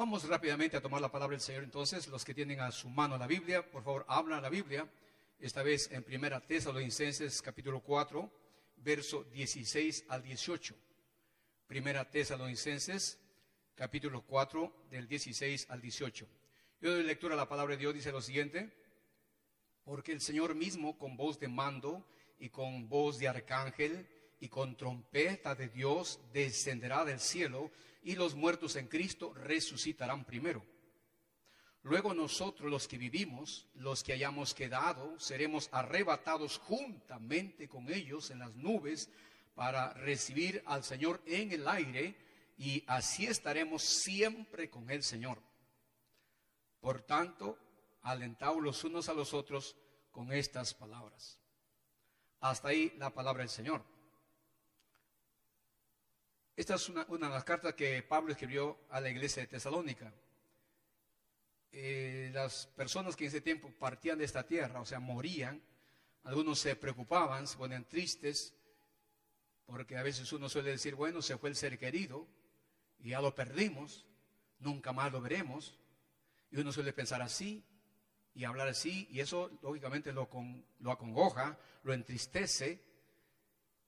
Vamos rápidamente a tomar la palabra del Señor. Entonces, los que tienen a su mano la Biblia, por favor, hablan la Biblia. Esta vez en Primera Tesalonicenses, capítulo 4, verso 16 al 18. Primera Tesalonicenses, capítulo 4, del 16 al 18. Yo doy lectura a la palabra de Dios, dice lo siguiente. Porque el Señor mismo, con voz de mando y con voz de arcángel y con trompeta de Dios, descenderá del cielo y los muertos en Cristo resucitarán primero. Luego nosotros los que vivimos, los que hayamos quedado, seremos arrebatados juntamente con ellos en las nubes para recibir al Señor en el aire y así estaremos siempre con el Señor. Por tanto, alentaos los unos a los otros con estas palabras. Hasta ahí la palabra del Señor. Esta es una, de las cartas que Pablo escribió a la iglesia de Tesalónica. Eh, las personas que en ese tiempo partían de esta tierra, o sea, morían, algunos se preocupaban, se ponían tristes, porque a veces uno suele decir, bueno, se fue el ser querido y ya lo perdimos, nunca más lo veremos. Y uno suele pensar así y hablar así, y eso lógicamente lo, lo acongoja, lo entristece,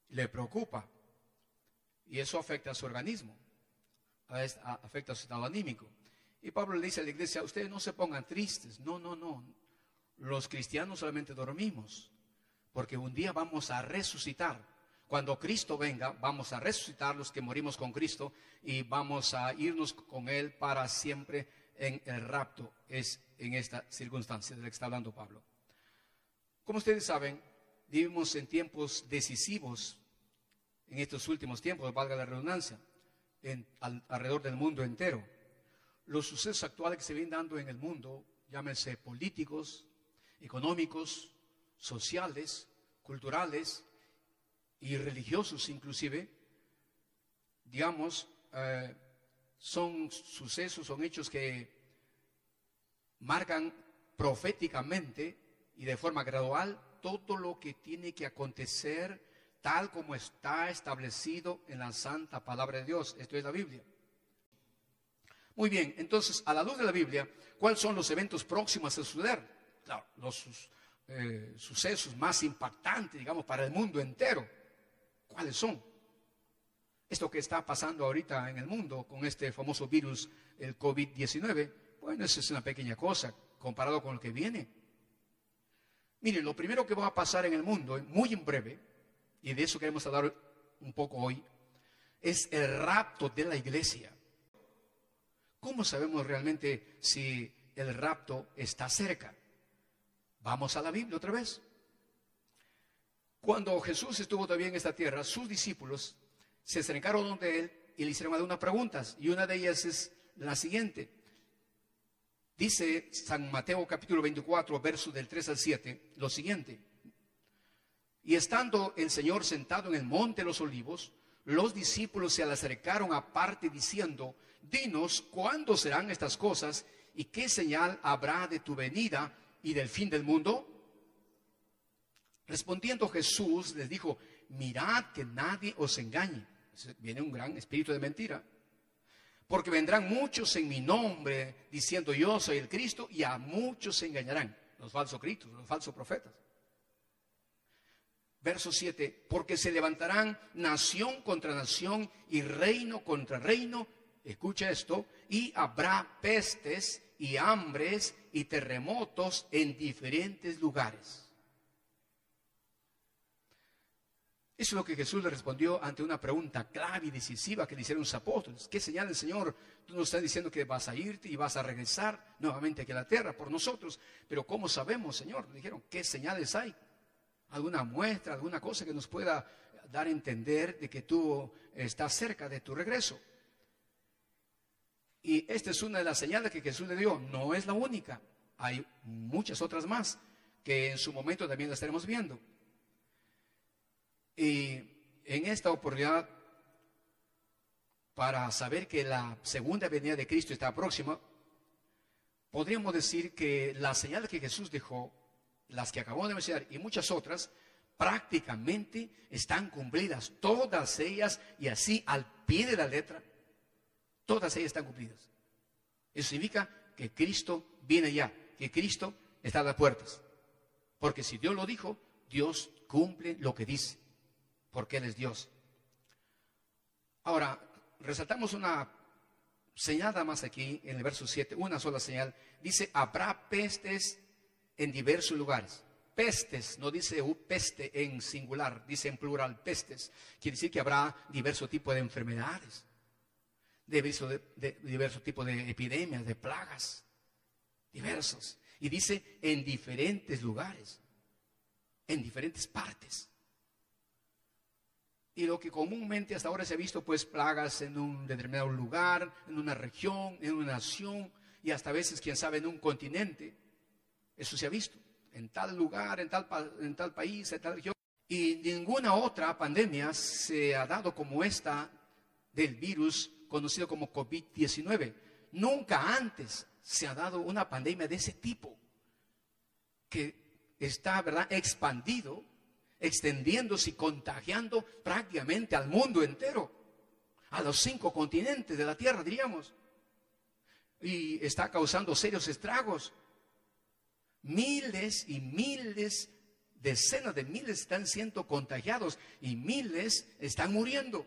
le preocupa. Y eso afecta a su organismo, afecta a su estado anímico. Y Pablo le dice a la iglesia, ustedes no se pongan tristes, no, no, no. Los cristianos solamente dormimos, porque un día vamos a resucitar. Cuando Cristo venga, vamos a resucitar los que morimos con Cristo y vamos a irnos con Él para siempre en el rapto. Es en esta circunstancia de la que está hablando Pablo. Como ustedes saben, vivimos en tiempos decisivos en estos últimos tiempos, valga la redundancia, alrededor del mundo entero. Los sucesos actuales que se vienen dando en el mundo, llámense políticos, económicos, sociales, culturales y religiosos inclusive, digamos, eh, son sucesos, son hechos que marcan proféticamente y de forma gradual todo lo que tiene que acontecer tal como está establecido en la santa palabra de Dios. Esto es la Biblia. Muy bien, entonces, a la luz de la Biblia, ¿cuáles son los eventos próximos a suceder? Los eh, sucesos más impactantes, digamos, para el mundo entero. ¿Cuáles son? Esto que está pasando ahorita en el mundo con este famoso virus, el COVID-19, bueno, eso es una pequeña cosa comparado con lo que viene. Miren, lo primero que va a pasar en el mundo, muy en breve, y de eso queremos hablar un poco hoy, es el rapto de la iglesia. ¿Cómo sabemos realmente si el rapto está cerca? Vamos a la Biblia otra vez. Cuando Jesús estuvo todavía en esta tierra, sus discípulos se acercaron donde él y le hicieron algunas preguntas. Y una de ellas es la siguiente. Dice San Mateo capítulo 24, verso del 3 al 7, lo siguiente. Y estando el Señor sentado en el monte de los olivos, los discípulos se le acercaron aparte diciendo, dinos cuándo serán estas cosas y qué señal habrá de tu venida y del fin del mundo. Respondiendo Jesús les dijo, mirad que nadie os engañe. Viene un gran espíritu de mentira. Porque vendrán muchos en mi nombre diciendo yo soy el Cristo y a muchos se engañarán. Los falsos cristos, los falsos profetas. Verso 7, porque se levantarán nación contra nación y reino contra reino, escucha esto, y habrá pestes y hambres y terremotos en diferentes lugares. Eso es lo que Jesús le respondió ante una pregunta clave y decisiva que le hicieron los apóstoles. ¿Qué señal del Señor? Tú nos estás diciendo que vas a irte y vas a regresar nuevamente a la tierra por nosotros. Pero ¿cómo sabemos, Señor? Dijeron, ¿qué señales hay? Alguna muestra, alguna cosa que nos pueda dar a entender de que tú estás cerca de tu regreso. Y esta es una de las señales que Jesús le dio. No es la única. Hay muchas otras más que en su momento también las estaremos viendo. Y en esta oportunidad, para saber que la segunda venida de Cristo está próxima, podríamos decir que las señales que Jesús dejó las que acabamos de mencionar y muchas otras, prácticamente están cumplidas, todas ellas, y así al pie de la letra, todas ellas están cumplidas. Eso significa que Cristo viene ya, que Cristo está a las puertas. Porque si Dios lo dijo, Dios cumple lo que dice, porque Él es Dios. Ahora, resaltamos una señal más aquí en el verso 7, una sola señal. Dice, habrá pestes en diversos lugares. Pestes, no dice peste en singular, dice en plural pestes. Quiere decir que habrá diversos tipos de enfermedades, diversos, de, diversos tipos de epidemias, de plagas, diversos. Y dice en diferentes lugares, en diferentes partes. Y lo que comúnmente hasta ahora se ha visto, pues plagas en un determinado lugar, en una región, en una nación y hasta a veces, quién sabe, en un continente. Eso se ha visto en tal lugar, en tal, tal país, en tal región. Y ninguna otra pandemia se ha dado como esta del virus conocido como COVID-19. Nunca antes se ha dado una pandemia de ese tipo que está, ¿verdad?, expandido extendiéndose y contagiando prácticamente al mundo entero, a los cinco continentes de la Tierra, diríamos. Y está causando serios estragos. Miles y miles, decenas de miles están siendo contagiados y miles están muriendo.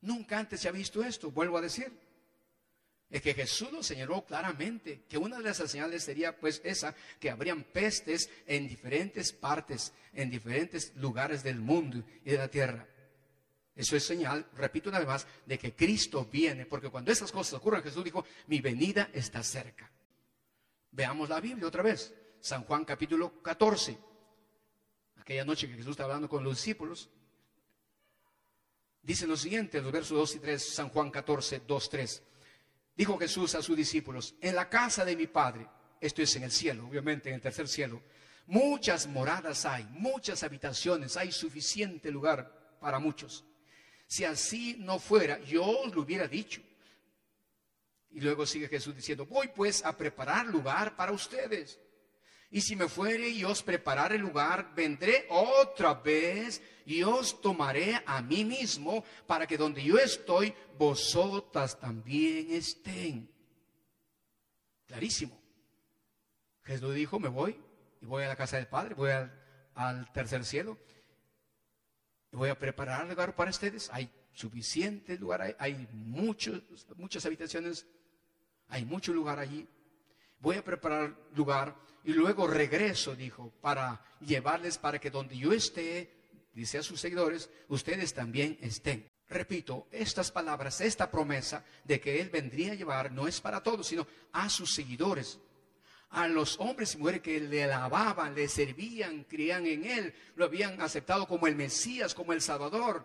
Nunca antes se ha visto esto, vuelvo a decir es que Jesús lo señaló claramente, que una de esas señales sería pues esa, que habrían pestes en diferentes partes, en diferentes lugares del mundo y de la tierra. Eso es señal, repito una vez más, de que Cristo viene, porque cuando esas cosas ocurren, Jesús dijo, mi venida está cerca. Veamos la Biblia otra vez, San Juan capítulo 14. Aquella noche que Jesús estaba hablando con los discípulos, dice lo siguiente, los versos 2 y 3, San Juan 14, 2, 3. Dijo Jesús a sus discípulos, en la casa de mi Padre, esto es en el cielo, obviamente en el tercer cielo, muchas moradas hay, muchas habitaciones, hay suficiente lugar para muchos. Si así no fuera, yo os lo hubiera dicho. Y luego sigue Jesús diciendo, voy pues a preparar lugar para ustedes. Y si me fuere y os preparar el lugar, vendré otra vez y os tomaré a mí mismo para que donde yo estoy, vosotras también estén. Clarísimo. Jesús dijo, me voy y voy a la casa del Padre, voy al, tercer cielo. Y voy a preparar lugar para ustedes. Hay suficiente lugar, hay, hay muchos, muchas habitaciones, hay mucho lugar allí. Voy a preparar lugar y luego regreso, dijo, para llevarles para que donde yo esté, dice a sus seguidores, ustedes también estén. Repito, estas palabras, esta promesa de que Él vendría a llevar no es para todos, sino a sus seguidores, a los hombres y mujeres que le alababan, le servían, creían en Él, lo habían aceptado como el Mesías, como el Salvador,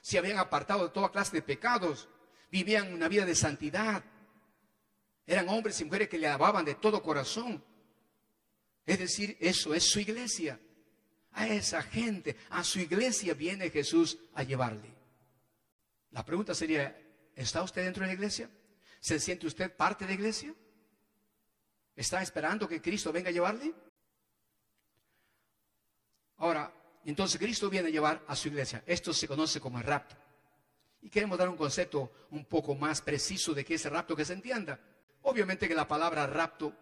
se habían apartado de toda clase de pecados, vivían una vida de santidad. Eran hombres y mujeres que le alababan de todo corazón. Es decir, eso es su iglesia. A esa gente, a su iglesia viene Jesús a llevarle. La pregunta sería, ¿está usted dentro de la iglesia? ¿Se siente usted parte de la iglesia? ¿Está esperando que Cristo venga a llevarle? Ahora, entonces Cristo viene a llevar a su iglesia. Esto se conoce como el rapto. Y queremos dar un concepto un poco más preciso de qué es el rapto que se entienda. Obviamente que la palabra rapto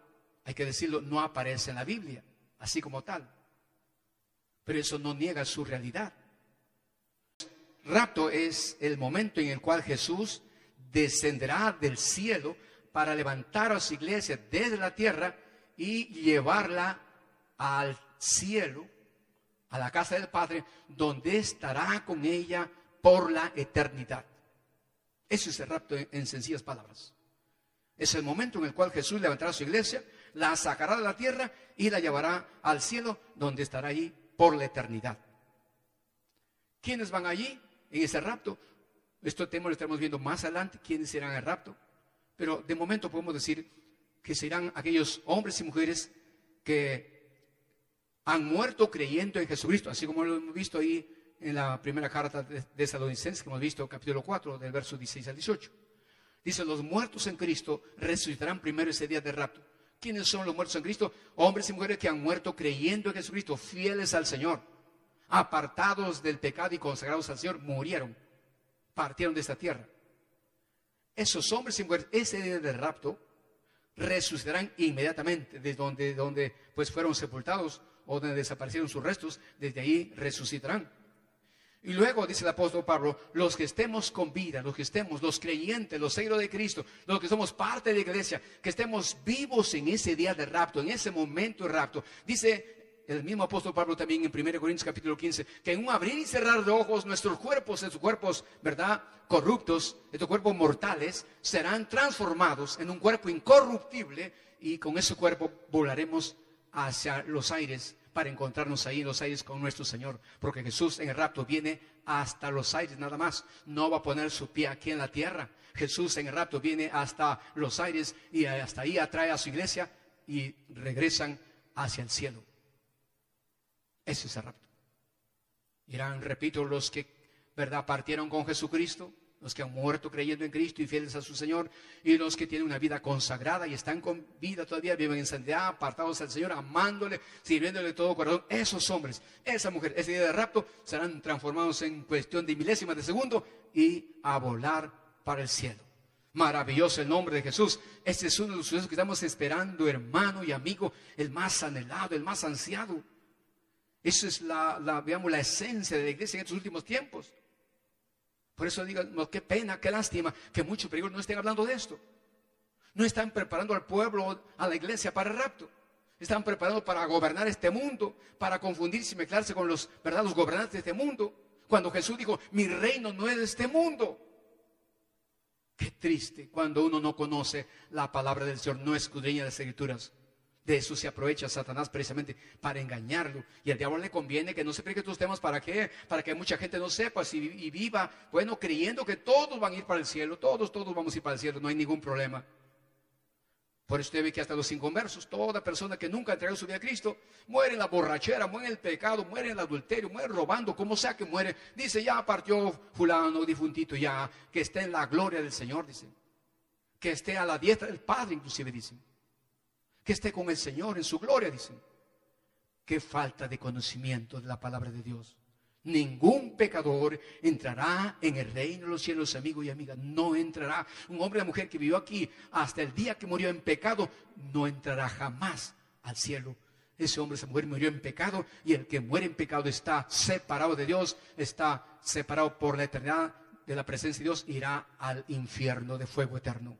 hay que decirlo, no aparece en la Biblia, así como tal. Pero eso no niega su realidad. Rapto es el momento en el cual Jesús descenderá del cielo para levantar a su iglesia desde la tierra y llevarla al cielo, a la casa del Padre, donde estará con ella por la eternidad. Eso es el rapto en sencillas palabras. Es el momento en el cual Jesús levantará su iglesia, la sacará de la tierra y la llevará al cielo, donde estará allí por la eternidad. ¿Quiénes van allí en ese rapto? Esto tema lo estamos viendo más adelante, quiénes serán el rapto. Pero de momento podemos decir que serán aquellos hombres y mujeres que han muerto creyendo en Jesucristo, así como lo hemos visto ahí en la primera carta de, de que hemos visto, capítulo 4, del verso 16 al 18. Dice, los muertos en Cristo resucitarán primero ese día de rapto. ¿Quiénes son los muertos en Cristo? Hombres y mujeres que han muerto creyendo en Jesucristo, fieles al Señor, apartados del pecado y consagrados al Señor, murieron, partieron de esta tierra. esos hombres y mujeres, ese día del rapto, resucitarán inmediatamente de donde, donde pues fueron sepultados o donde desaparecieron sus restos, desde ahí resucitarán. Y luego dice el apóstol Pablo, los que estemos con vida, los que estemos, los creyentes, los seguidores de Cristo, los que somos parte de la iglesia, que estemos vivos en ese día de rapto, en ese momento de rapto. Dice el mismo apóstol Pablo también en 1 Corintios capítulo 15, que en un abrir y cerrar de ojos nuestros cuerpos, sus cuerpos, ¿verdad? Corruptos, estos cuerpos mortales, serán transformados en un cuerpo incorruptible y con ese cuerpo volaremos hacia los aires para encontrarnos ahí en los aires con nuestro Señor. Porque Jesús en el rapto viene hasta los aires nada más. No va a poner su pie aquí en la tierra. Jesús en el rapto viene hasta los aires y hasta ahí atrae a su iglesia y regresan hacia el cielo. Ese es el rapto. Irán, repito, los que, ¿verdad?, partieron con Jesucristo, los que han muerto creyendo en Cristo y fieles a su Señor, y los que tienen una vida consagrada y están con vida todavía, viven en santidad, apartados al Señor, amándole, sirviéndole de todo corazón. Esos hombres, esa mujer, ese día de rapto, serán transformados en cuestión de milésimas de segundo y a volar para el cielo. Maravilloso el nombre de Jesús. Este es uno de los sucesos que estamos esperando, hermano y amigo, el más anhelado, el más ansiado. Esa es la, la, digamos, la esencia de la iglesia en estos últimos tiempos. Por eso digo, qué pena, qué lástima que muchos peregrinos no estén hablando de esto. No están preparando al pueblo, a la iglesia para el rapto. Están preparando para gobernar este mundo, para confundirse y mezclarse con los, ¿verdad? los gobernantes de este mundo. Cuando Jesús dijo, mi reino no es de este mundo. Qué triste cuando uno no conoce la palabra del Señor, no escudriña las escrituras. De eso se aprovecha Satanás precisamente para engañarlo. Y al diablo le conviene que no se explique estos temas para qué, para que mucha gente no sepa si, y viva, bueno, creyendo que todos van a ir para el cielo, todos, todos vamos a ir para el cielo, no hay ningún problema. Por eso usted ve que hasta los inconversos, toda persona que nunca ha entregado su vida a Cristo, muere en la borrachera, muere en el pecado, muere en el adulterio, muere robando, como sea que muere. Dice, ya partió fulano, difuntito, ya, que esté en la gloria del Señor, dice. Que esté a la diestra del Padre, inclusive, dicen que esté con el Señor en su gloria, dicen. Qué falta de conocimiento de la palabra de Dios. Ningún pecador entrará en el reino de los cielos, amigo y amiga. No entrará. Un hombre o mujer que vivió aquí hasta el día que murió en pecado, no entrará jamás al cielo. Ese hombre, esa mujer murió en pecado y el que muere en pecado está separado de Dios, está separado por la eternidad de la presencia de Dios, irá al infierno de fuego eterno.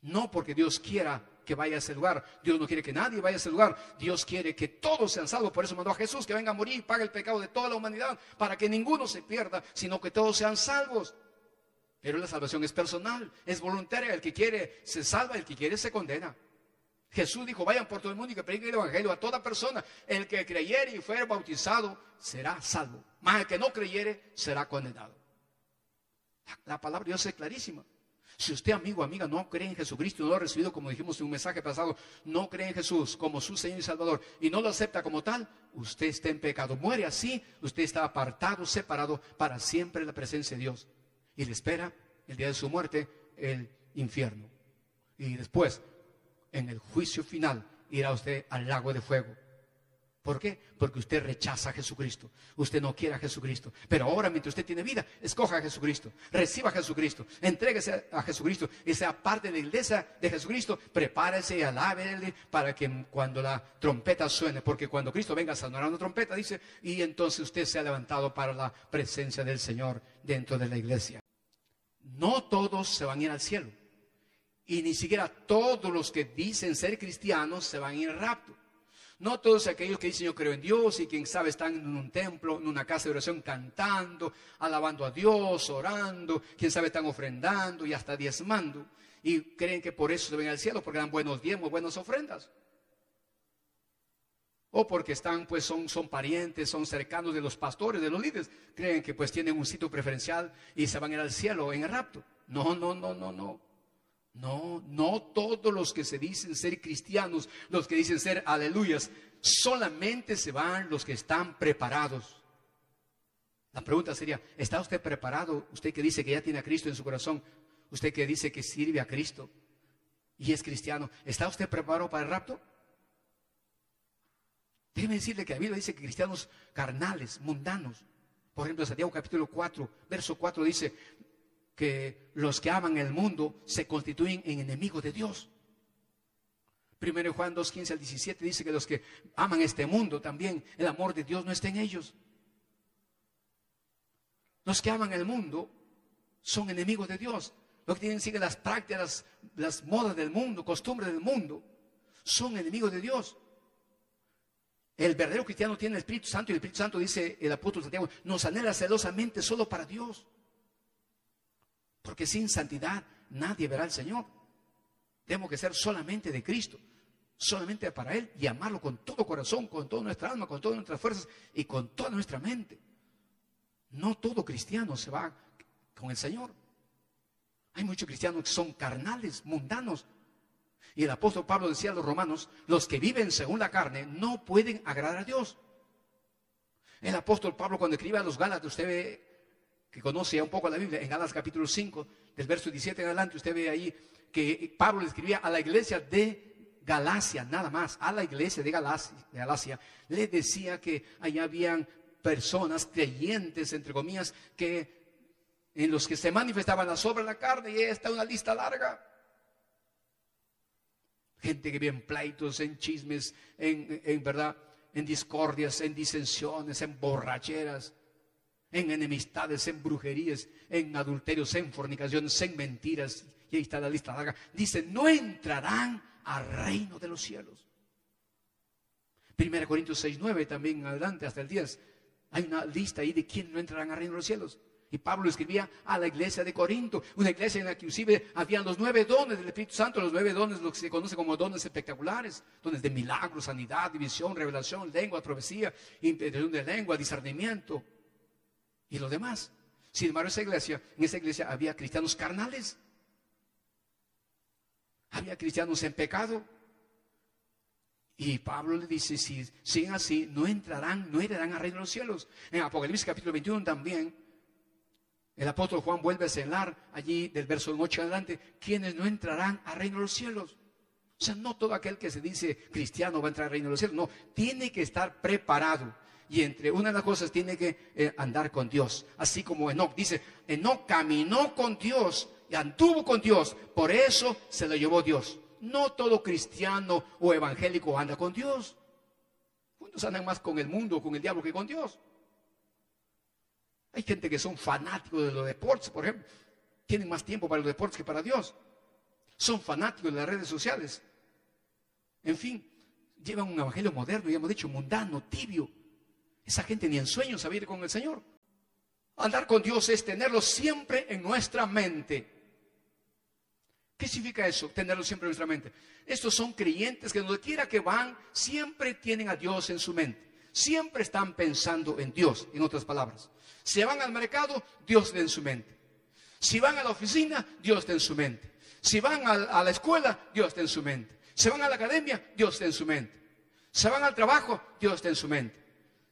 No porque Dios quiera que vaya a ese lugar. Dios no quiere que nadie vaya a ese lugar. Dios quiere que todos sean salvos. Por eso mandó a Jesús que venga a morir y pague el pecado de toda la humanidad para que ninguno se pierda, sino que todos sean salvos. Pero la salvación es personal, es voluntaria. El que quiere se salva, el que quiere se condena. Jesús dijo, vayan por todo el mundo y que prediquen el Evangelio a toda persona. El que creyere y fuere bautizado será salvo. Más el que no creyere será condenado. La palabra de Dios es clarísima. Si usted, amigo, amiga, no cree en Jesucristo no lo ha recibido, como dijimos en un mensaje pasado, no cree en Jesús como su Señor y Salvador y no lo acepta como tal, usted está en pecado. Muere así, usted está apartado, separado para siempre de la presencia de Dios. Y le espera el día de su muerte el infierno. Y después, en el juicio final, irá usted al lago de fuego. ¿Por qué? Porque usted rechaza a Jesucristo. Usted no quiere a Jesucristo. Pero ahora, mientras usted tiene vida, escoja a Jesucristo. Reciba a Jesucristo. Entréguese a Jesucristo. Y sea parte de la iglesia de Jesucristo. Prepárese y alábele para que cuando la trompeta suene, porque cuando Cristo venga a sonar una trompeta, dice, y entonces usted se ha levantado para la presencia del Señor dentro de la iglesia. No todos se van a ir al cielo. Y ni siquiera todos los que dicen ser cristianos se van a ir al rapto. No todos aquellos que dicen yo creo en Dios y quien sabe están en un templo, en una casa de oración cantando, alabando a Dios, orando, quien sabe están ofrendando y hasta diezmando y creen que por eso se ven al cielo porque dan buenos diezmos, buenas ofrendas. O porque están, pues son, son parientes, son cercanos de los pastores, de los líderes, creen que pues tienen un sitio preferencial y se van a ir al cielo en el rapto. No, no, no, no, no. No, no todos los que se dicen ser cristianos, los que dicen ser aleluyas, solamente se van los que están preparados. La pregunta sería, ¿está usted preparado? Usted que dice que ya tiene a Cristo en su corazón, usted que dice que sirve a Cristo y es cristiano, ¿está usted preparado para el rapto? Déjeme decirle que la Biblia dice que cristianos carnales, mundanos, por ejemplo, Santiago capítulo 4, verso 4 dice, que los que aman el mundo se constituyen en enemigos de Dios. Primero Juan 2, 15 al 17 dice que los que aman este mundo también, el amor de Dios no está en ellos. Los que aman el mundo son enemigos de Dios. Los que tienen siguen las prácticas, las, modas del mundo, costumbres del mundo, son enemigos de Dios. El verdadero cristiano tiene el Espíritu Santo y el Espíritu Santo, dice el apóstol Santiago, nos anhela celosamente solo para Dios. Porque sin santidad nadie verá al Señor. Tenemos que ser solamente de Cristo, solamente para Él y amarlo con todo corazón, con toda nuestra alma, con todas nuestras fuerzas y con toda nuestra mente. No todo cristiano se va con el Señor. Hay muchos cristianos que son carnales, mundanos. Y el apóstol Pablo decía a los romanos, los que viven según la carne no pueden agradar a Dios. El apóstol Pablo cuando escribe a los Gálatas, usted ve que conoce un poco la Biblia, en Gálatas capítulo 5, del verso 17 en adelante, usted ve ahí que Pablo le escribía a la iglesia de Galacia, nada más, a la iglesia de Galacia, de Galacia, le decía que allá habían personas creyentes, entre comillas, que en los que se manifestaban las obras de la carne, y esta es una lista larga. Gente que vive en pleitos, en chismes, en verdad, en discordias, en disensiones, en borracheras, en enemistades, en brujerías, en adulterios, en fornicaciones, en mentiras. Y ahí está la lista larga. Dice, no entrarán al reino de los cielos. 1 Corintios 6, 9, también adelante, hasta el 10. Hay una lista ahí de quién no entrarán al reino de los cielos. Y Pablo escribía a la iglesia de Corinto, una iglesia en la que inclusive habían los nueve dones del Espíritu Santo, los nueve dones, lo que se conoce como dones espectaculares, dones de milagros, sanidad, división, revelación, lengua, profecía, impresión de lengua, discernimiento y lo demás. Sin embargo, esa iglesia, en esa iglesia había cristianos carnales, había cristianos en pecado. Y Pablo le dice, si siguen así, no entrarán, no heredarán al reino de los cielos. En Apocalipsis capítulo 21 también el apóstol Juan vuelve a señalar allí del verso 8 adelante, quienes no entrarán al reino de los cielos. O sea, no todo aquel que se dice cristiano va a entrar al reino de los cielos, no, tiene que estar preparado. Y entre una de las cosas tiene que eh, andar con Dios. Así como Enoch dice, Enoch caminó con Dios y anduvo con Dios, por eso se lo llevó Dios. No todo cristiano o evangélico anda con Dios. Muchos andan más con el mundo, con el diablo que con Dios. Hay gente que son fanáticos de los deportes, por ejemplo. Tienen más tiempo para los deportes que para Dios. Son fanáticos de las redes sociales. En fin, llevan un evangelio moderno, ya hemos dicho, mundano, tibio. Esa gente ni en sueños sabe ir con el Señor. Andar con Dios es tenerlo siempre en nuestra mente. ¿Qué significa eso? Tenerlo siempre en nuestra mente. Estos son creyentes que donde quiera que van, siempre tienen a Dios en su mente. Siempre están pensando en Dios, en otras palabras. Si van al mercado, Dios está en su mente. Si van a la oficina, Dios está en su mente. Si van a, la escuela, Dios está en su mente. Si van a la academia, Dios está en su mente. Se van al trabajo, Dios está en su mente.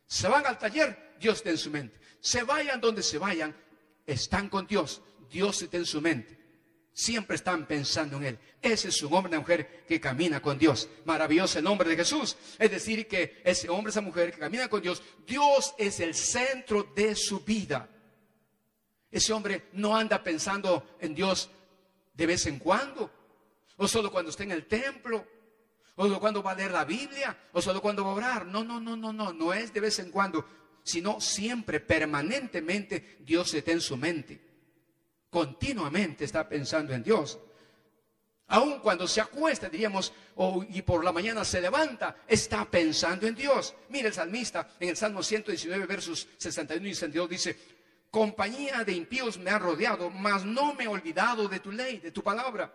Se van al taller, Dios está en su mente. Se vayan donde se vayan, están con Dios. Dios está en su mente. Siempre están pensando en Él. Ese es un hombre, una mujer que camina con Dios. Maravilloso el nombre de Jesús. Es decir, que ese hombre, esa mujer que camina con Dios, Dios es el centro de su vida. Ese hombre no anda pensando en Dios de vez en cuando, o solo cuando está en el templo, o solo cuando va a leer la Biblia, o solo cuando va a orar. No, no, no, no, no, no es de vez en cuando, sino siempre, permanentemente, Dios está en su mente continuamente está pensando en Dios. Aun cuando se acuesta, diríamos, y por la mañana se levanta, está pensando en Dios. Mire el salmista en el Salmo 119, versos 61 y 62 dice, compañía de impíos me ha rodeado, mas no me he olvidado de tu ley, de tu palabra.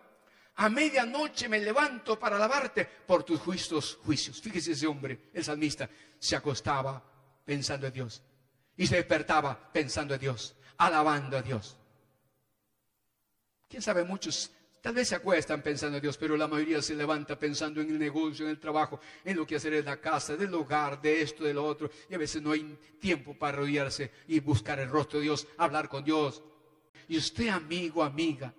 A medianoche me levanto para alabarte por tus justos juicios. Fíjese ese hombre, el salmista, se acostaba pensando en Dios y se despertaba pensando en Dios, alabando a Dios. Quién sabe, muchos tal vez se acuestan pensando en Dios, pero la mayoría se levanta pensando en el negocio, en el trabajo, en lo que hacer en la casa, del hogar, de esto, de lo otro. Y a veces no hay tiempo para rodearse y buscar el rostro de Dios, hablar con Dios. Y usted, amigo, amiga,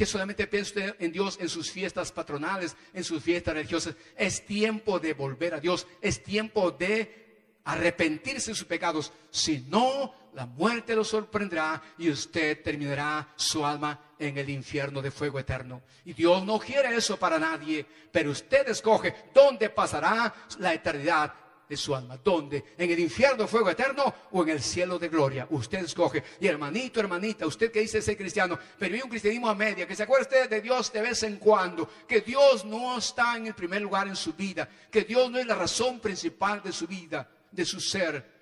que solamente piensa en Dios en sus fiestas patronales, en sus fiestas religiosas, es tiempo de volver a Dios, es tiempo de arrepentirse de sus pecados, si no, la muerte lo sorprenderá y usted terminará su alma en el infierno de fuego eterno. Y Dios no quiere eso para nadie, pero usted escoge dónde pasará la eternidad de su alma. ¿Dónde? ¿En el infierno fuego eterno o en el cielo de gloria? Usted escoge. Y hermanito, hermanita, usted que dice ser cristiano, pero hay un cristianismo a media, que se acuerde de Dios de vez en cuando, que Dios no está en el primer lugar en su vida, que Dios no es la razón principal de su vida, de su ser.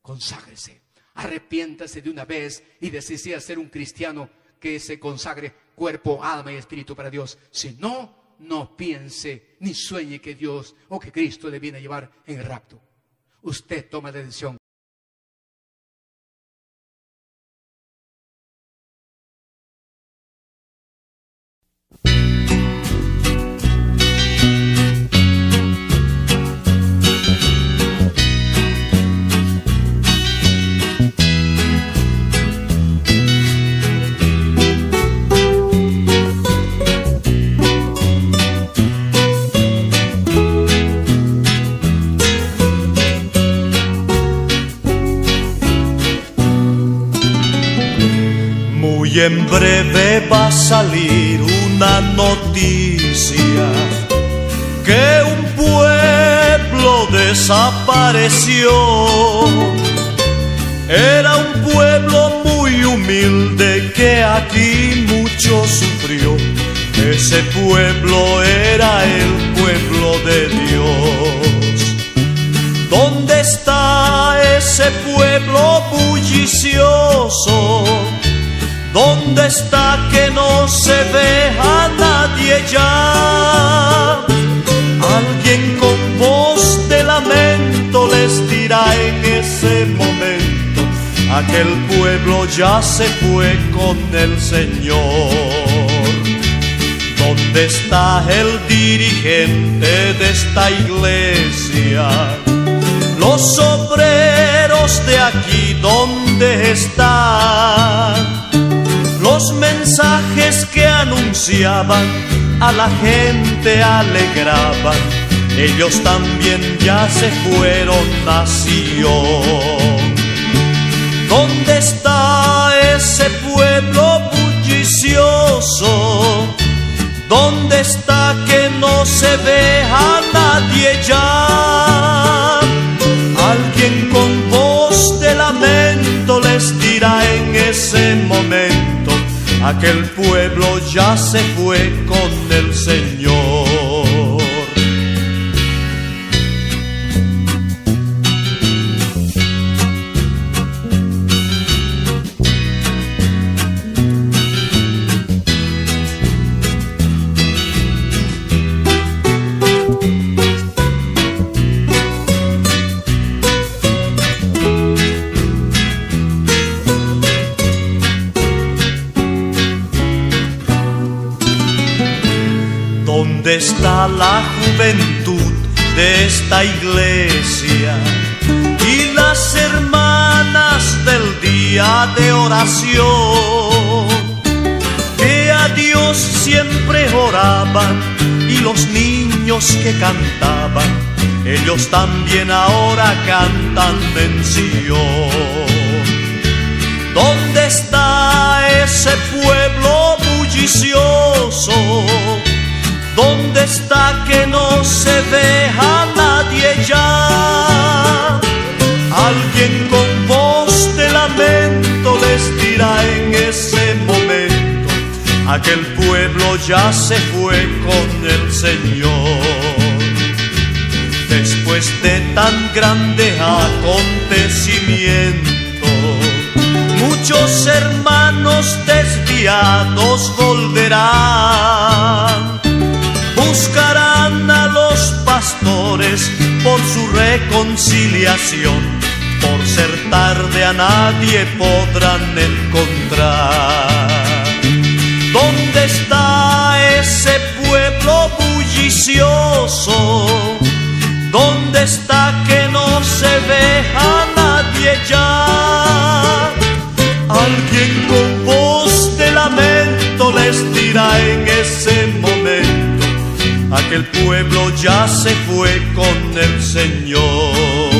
Conságrese, arrepiéntase de una vez y decida ser un cristiano que se consagre cuerpo, alma y espíritu para Dios. Si no, no piense ni sueñe que Dios o que Cristo le viene a llevar en el rapto. Usted toma la decisión. Y en breve va a salir una noticia que un pueblo desapareció. Era un pueblo muy humilde que aquí mucho sufrió. Ese pueblo era el pueblo de Dios. ¿Dónde está ese pueblo bullicioso? ¿Dónde está que no se ve a nadie ya? Alguien con voz de lamento les dirá en ese momento, aquel pueblo ya se fue con el Señor. ¿Dónde está el dirigente de esta iglesia? Los obreros de aquí, ¿dónde están? Los mensajes que anunciaban a la gente alegraban, ellos también ya se fueron nación. ¿Dónde está ese pueblo bullicioso? ¿Dónde está que no se ve a nadie ya? Alguien con voz de lamento les dirá en ese momento aquel pueblo ya se fue con el Señor. Oración, que a Dios siempre oraban, y los niños que cantaban, ellos también ahora cantan mención. ¿Dónde está ese pueblo bullicioso? ¿Dónde está que no se ve a nadie ya? Alguien con aquel pueblo ya se fue con el Señor. Después de tan grande acontecimiento, muchos hermanos desviados volverán buscarán a los pastores por su reconciliación. Por ser tarde a nadie podrán encontrar. ¿Dónde está ese pueblo bullicioso? ¿Dónde está que no se ve a nadie ya? Alguien con voz de lamento les dirá en ese momento aquel pueblo ya se fue con el Señor.